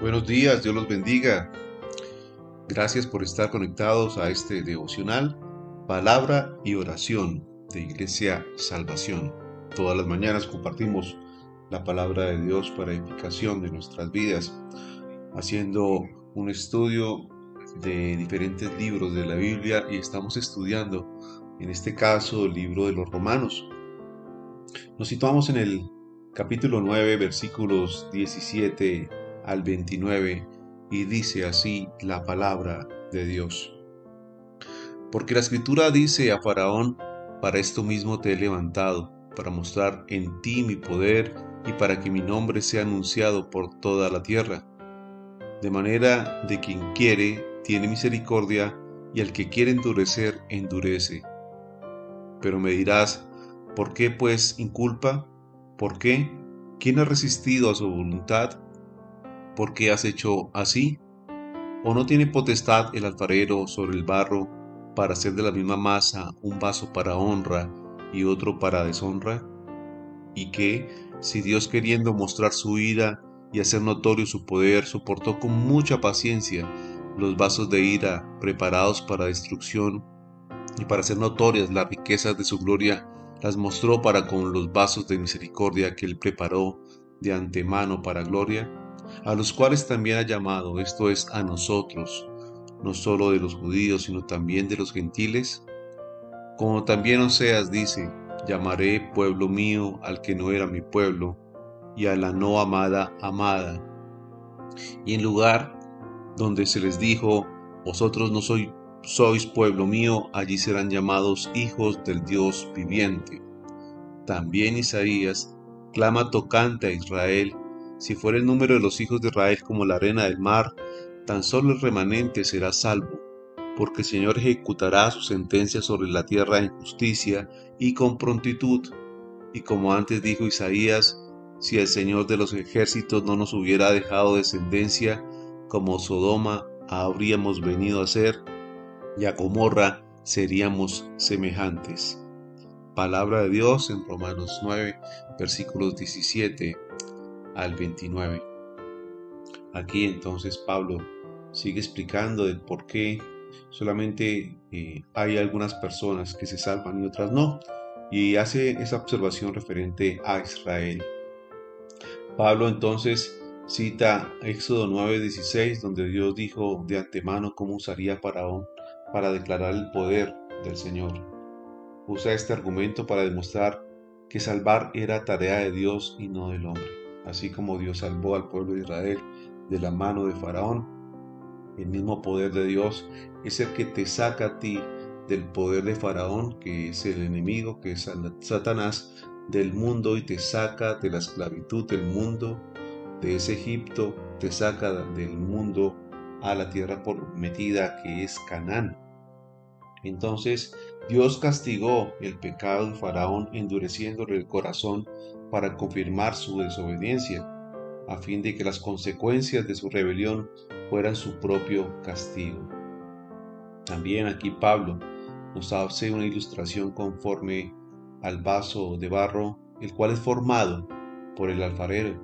Buenos días, Dios los bendiga. Gracias por estar conectados a este devocional, palabra y oración de Iglesia Salvación. Todas las mañanas compartimos la palabra de Dios para edificación de nuestras vidas, haciendo un estudio de diferentes libros de la Biblia y estamos estudiando, en este caso, el libro de los Romanos. Nos situamos en el capítulo 9, versículos 17 al 29 y dice así la palabra de Dios. Porque la escritura dice a Faraón, para esto mismo te he levantado, para mostrar en ti mi poder y para que mi nombre sea anunciado por toda la tierra. De manera de quien quiere, tiene misericordia, y al que quiere endurecer, endurece. Pero me dirás, ¿por qué pues inculpa? ¿Por qué? ¿Quién ha resistido a su voluntad? ¿Por qué has hecho así? ¿O no tiene potestad el alfarero sobre el barro para hacer de la misma masa un vaso para honra y otro para deshonra? ¿Y que, si Dios queriendo mostrar su ira y hacer notorio su poder, soportó con mucha paciencia los vasos de ira preparados para destrucción y para hacer notorias las riquezas de su gloria, las mostró para con los vasos de misericordia que él preparó de antemano para gloria? A los cuales también ha llamado, esto es, a nosotros, no solo de los judíos, sino también de los gentiles? Como también Oseas dice, llamaré pueblo mío al que no era mi pueblo, y a la no amada amada. Y en lugar donde se les dijo, vosotros no sois, sois pueblo mío, allí serán llamados hijos del Dios viviente. También Isaías clama tocante a Israel si fuera el número de los hijos de Israel como la arena del mar, tan solo el remanente será salvo, porque el Señor ejecutará su sentencia sobre la tierra en justicia y con prontitud. Y como antes dijo Isaías, si el Señor de los ejércitos no nos hubiera dejado descendencia, como Sodoma habríamos venido a ser, y a Gomorra seríamos semejantes. Palabra de Dios en Romanos 9, versículos 17 al 29. Aquí entonces Pablo sigue explicando el por qué solamente eh, hay algunas personas que se salvan y otras no, y hace esa observación referente a Israel. Pablo entonces cita Éxodo 9:16, donde Dios dijo de antemano cómo usaría Faraón para declarar el poder del Señor. Usa este argumento para demostrar que salvar era tarea de Dios y no del hombre así como Dios salvó al pueblo de Israel de la mano de Faraón. El mismo poder de Dios es el que te saca a ti del poder de Faraón, que es el enemigo, que es Satanás, del mundo y te saca de la esclavitud del mundo, de ese Egipto, te saca del mundo a la tierra prometida que es Canaán. Entonces Dios castigó el pecado de Faraón endureciéndole el corazón para confirmar su desobediencia, a fin de que las consecuencias de su rebelión fueran su propio castigo. También aquí Pablo nos hace una ilustración conforme al vaso de barro, el cual es formado por el alfarero,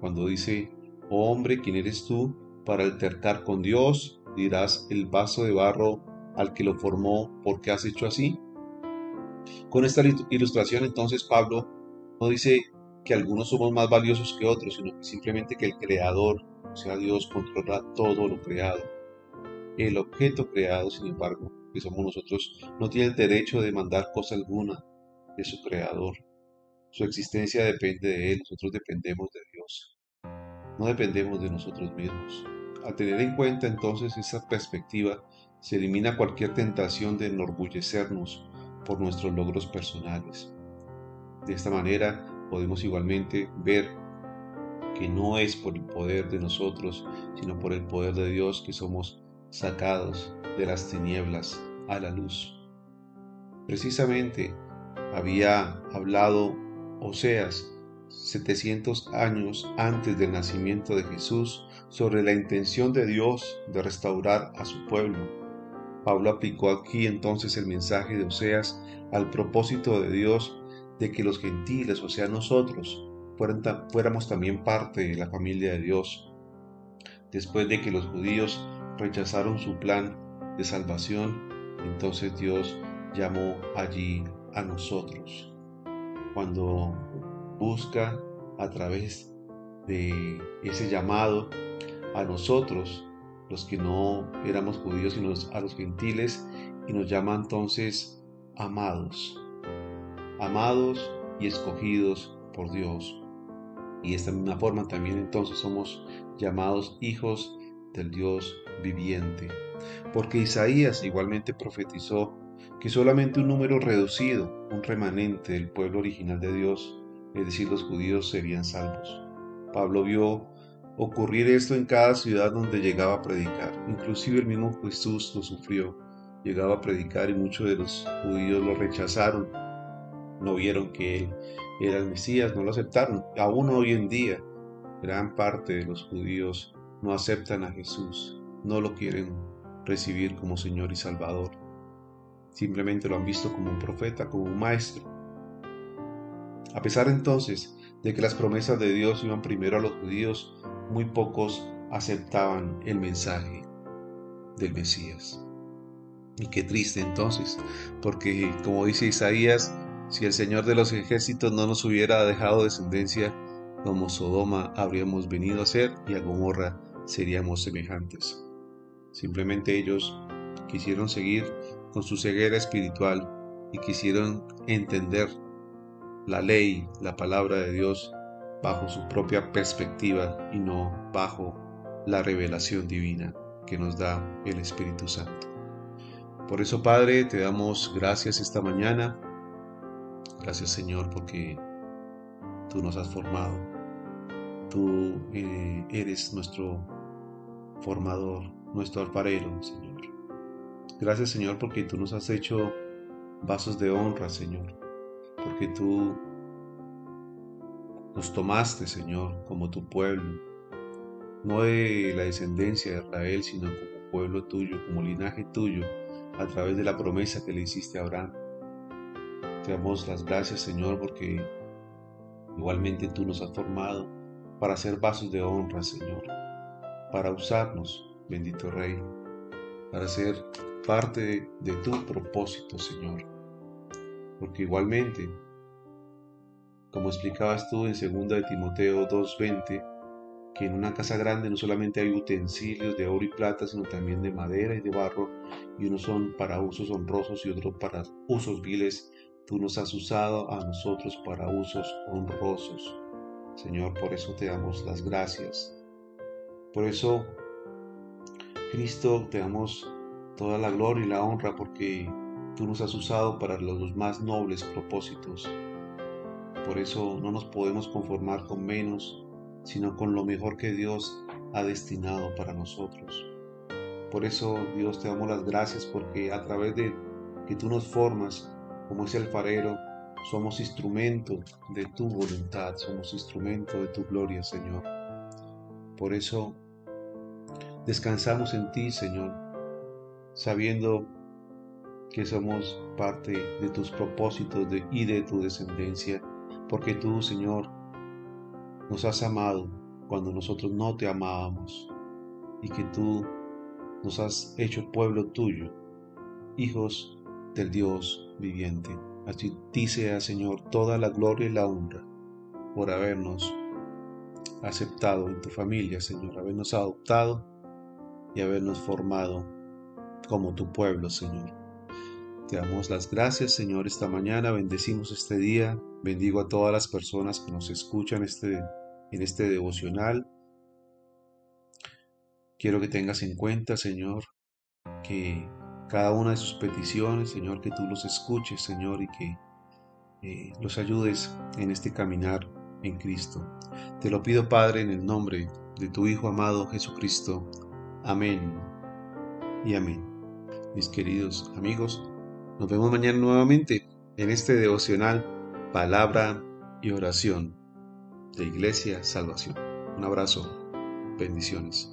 cuando dice, oh hombre, ¿quién eres tú para altercar con Dios? Dirás el vaso de barro al que lo formó, ¿por qué has hecho así? Con esta ilustración entonces Pablo no dice que algunos somos más valiosos que otros, sino que simplemente que el creador, o sea Dios, controla todo lo creado. El objeto creado, sin embargo, que somos nosotros, no tiene el derecho de demandar cosa alguna de su creador. Su existencia depende de él, nosotros dependemos de Dios. No dependemos de nosotros mismos. Al tener en cuenta entonces esa perspectiva, se elimina cualquier tentación de enorgullecernos por nuestros logros personales. De esta manera podemos igualmente ver que no es por el poder de nosotros, sino por el poder de Dios que somos sacados de las tinieblas a la luz. Precisamente había hablado Oseas 700 años antes del nacimiento de Jesús sobre la intención de Dios de restaurar a su pueblo. Pablo aplicó aquí entonces el mensaje de Oseas al propósito de Dios de que los gentiles, o sea nosotros, fuéramos también parte de la familia de Dios. después de que los judíos rechazaron su plan de salvación, entonces Dios llamó allí a nosotros. Cuando busca a través de ese llamado a nosotros, los que no éramos judíos, sino a los gentiles, y nos llama entonces amados, amados y escogidos por Dios. Y de esta misma forma también entonces somos llamados hijos del Dios viviente. Porque Isaías igualmente profetizó que solamente un número reducido, un remanente del pueblo original de Dios, es decir, los judíos, serían salvos. Pablo vio ocurrir esto en cada ciudad donde llegaba a predicar. Inclusive el mismo Jesús lo sufrió. Llegaba a predicar y muchos de los judíos lo rechazaron. No vieron que él era el Mesías, no lo aceptaron. Aún hoy en día, gran parte de los judíos no aceptan a Jesús, no lo quieren recibir como Señor y Salvador. Simplemente lo han visto como un profeta, como un maestro. A pesar entonces de que las promesas de Dios iban primero a los judíos, muy pocos aceptaban el mensaje del Mesías. Y qué triste entonces, porque como dice Isaías, si el Señor de los ejércitos no nos hubiera dejado descendencia, como Sodoma habríamos venido a ser y a Gomorra seríamos semejantes. Simplemente ellos quisieron seguir con su ceguera espiritual y quisieron entender la ley, la palabra de Dios, bajo su propia perspectiva y no bajo la revelación divina que nos da el Espíritu Santo. Por eso, Padre, te damos gracias esta mañana. Gracias, Señor, porque tú nos has formado. Tú eh, eres nuestro formador, nuestro alfarero, Señor. Gracias, Señor, porque tú nos has hecho vasos de honra, Señor. Porque tú nos tomaste, Señor, como tu pueblo. No de la descendencia de Israel, sino como pueblo tuyo, como linaje tuyo, a través de la promesa que le hiciste a Abraham. Te damos las gracias, Señor, porque igualmente tú nos has formado para ser vasos de honra, Señor para usarnos, bendito Rey, para ser parte de, tu propósito, Señor. Porque igualmente, como explicabas tú en 2 de Timoteo 2.20, que en una casa grande no solamente hay utensilios de oro y plata, sino también de madera y de barro, y unos son para usos honrosos y otros para usos viles. Tú nos has usado a nosotros para usos honrosos. Señor, por eso te damos las gracias. Por eso, Cristo, te damos toda la gloria y la honra porque tú nos has usado para los más nobles propósitos. Por eso no nos podemos conformar con menos, sino con lo mejor que Dios ha destinado para nosotros. Por eso, Dios, te damos las gracias porque a través de que tú nos formas como ese alfarero, somos instrumento de tu voluntad, somos instrumento de tu gloria, Señor. Por eso Descansamos en ti, Señor, sabiendo que somos parte de tus propósitos y de tu descendencia, porque tú, Señor, nos has amado cuando nosotros no te amábamos y que tú nos has hecho pueblo tuyo, hijos del Dios viviente. A ti sea, Señor, toda la gloria y la honra por habernos aceptado en tu familia, Señor, habernos adoptado y habernos formado como tu pueblo, Señor. Te damos las gracias, Señor, esta mañana. Bendecimos este día. Bendigo a todas las personas que nos escuchan este, en este devocional. Quiero que tengas en cuenta, Señor, que cada una de sus peticiones, Señor, que tú los escuches, Señor, y que eh, los ayudes en este caminar en Cristo. Te lo pido, Padre, en el nombre de tu Hijo amado Jesucristo. Amén y amén. Mis queridos amigos, nos vemos mañana nuevamente en este devocional Palabra y Oración de Iglesia Salvación. Un abrazo, bendiciones.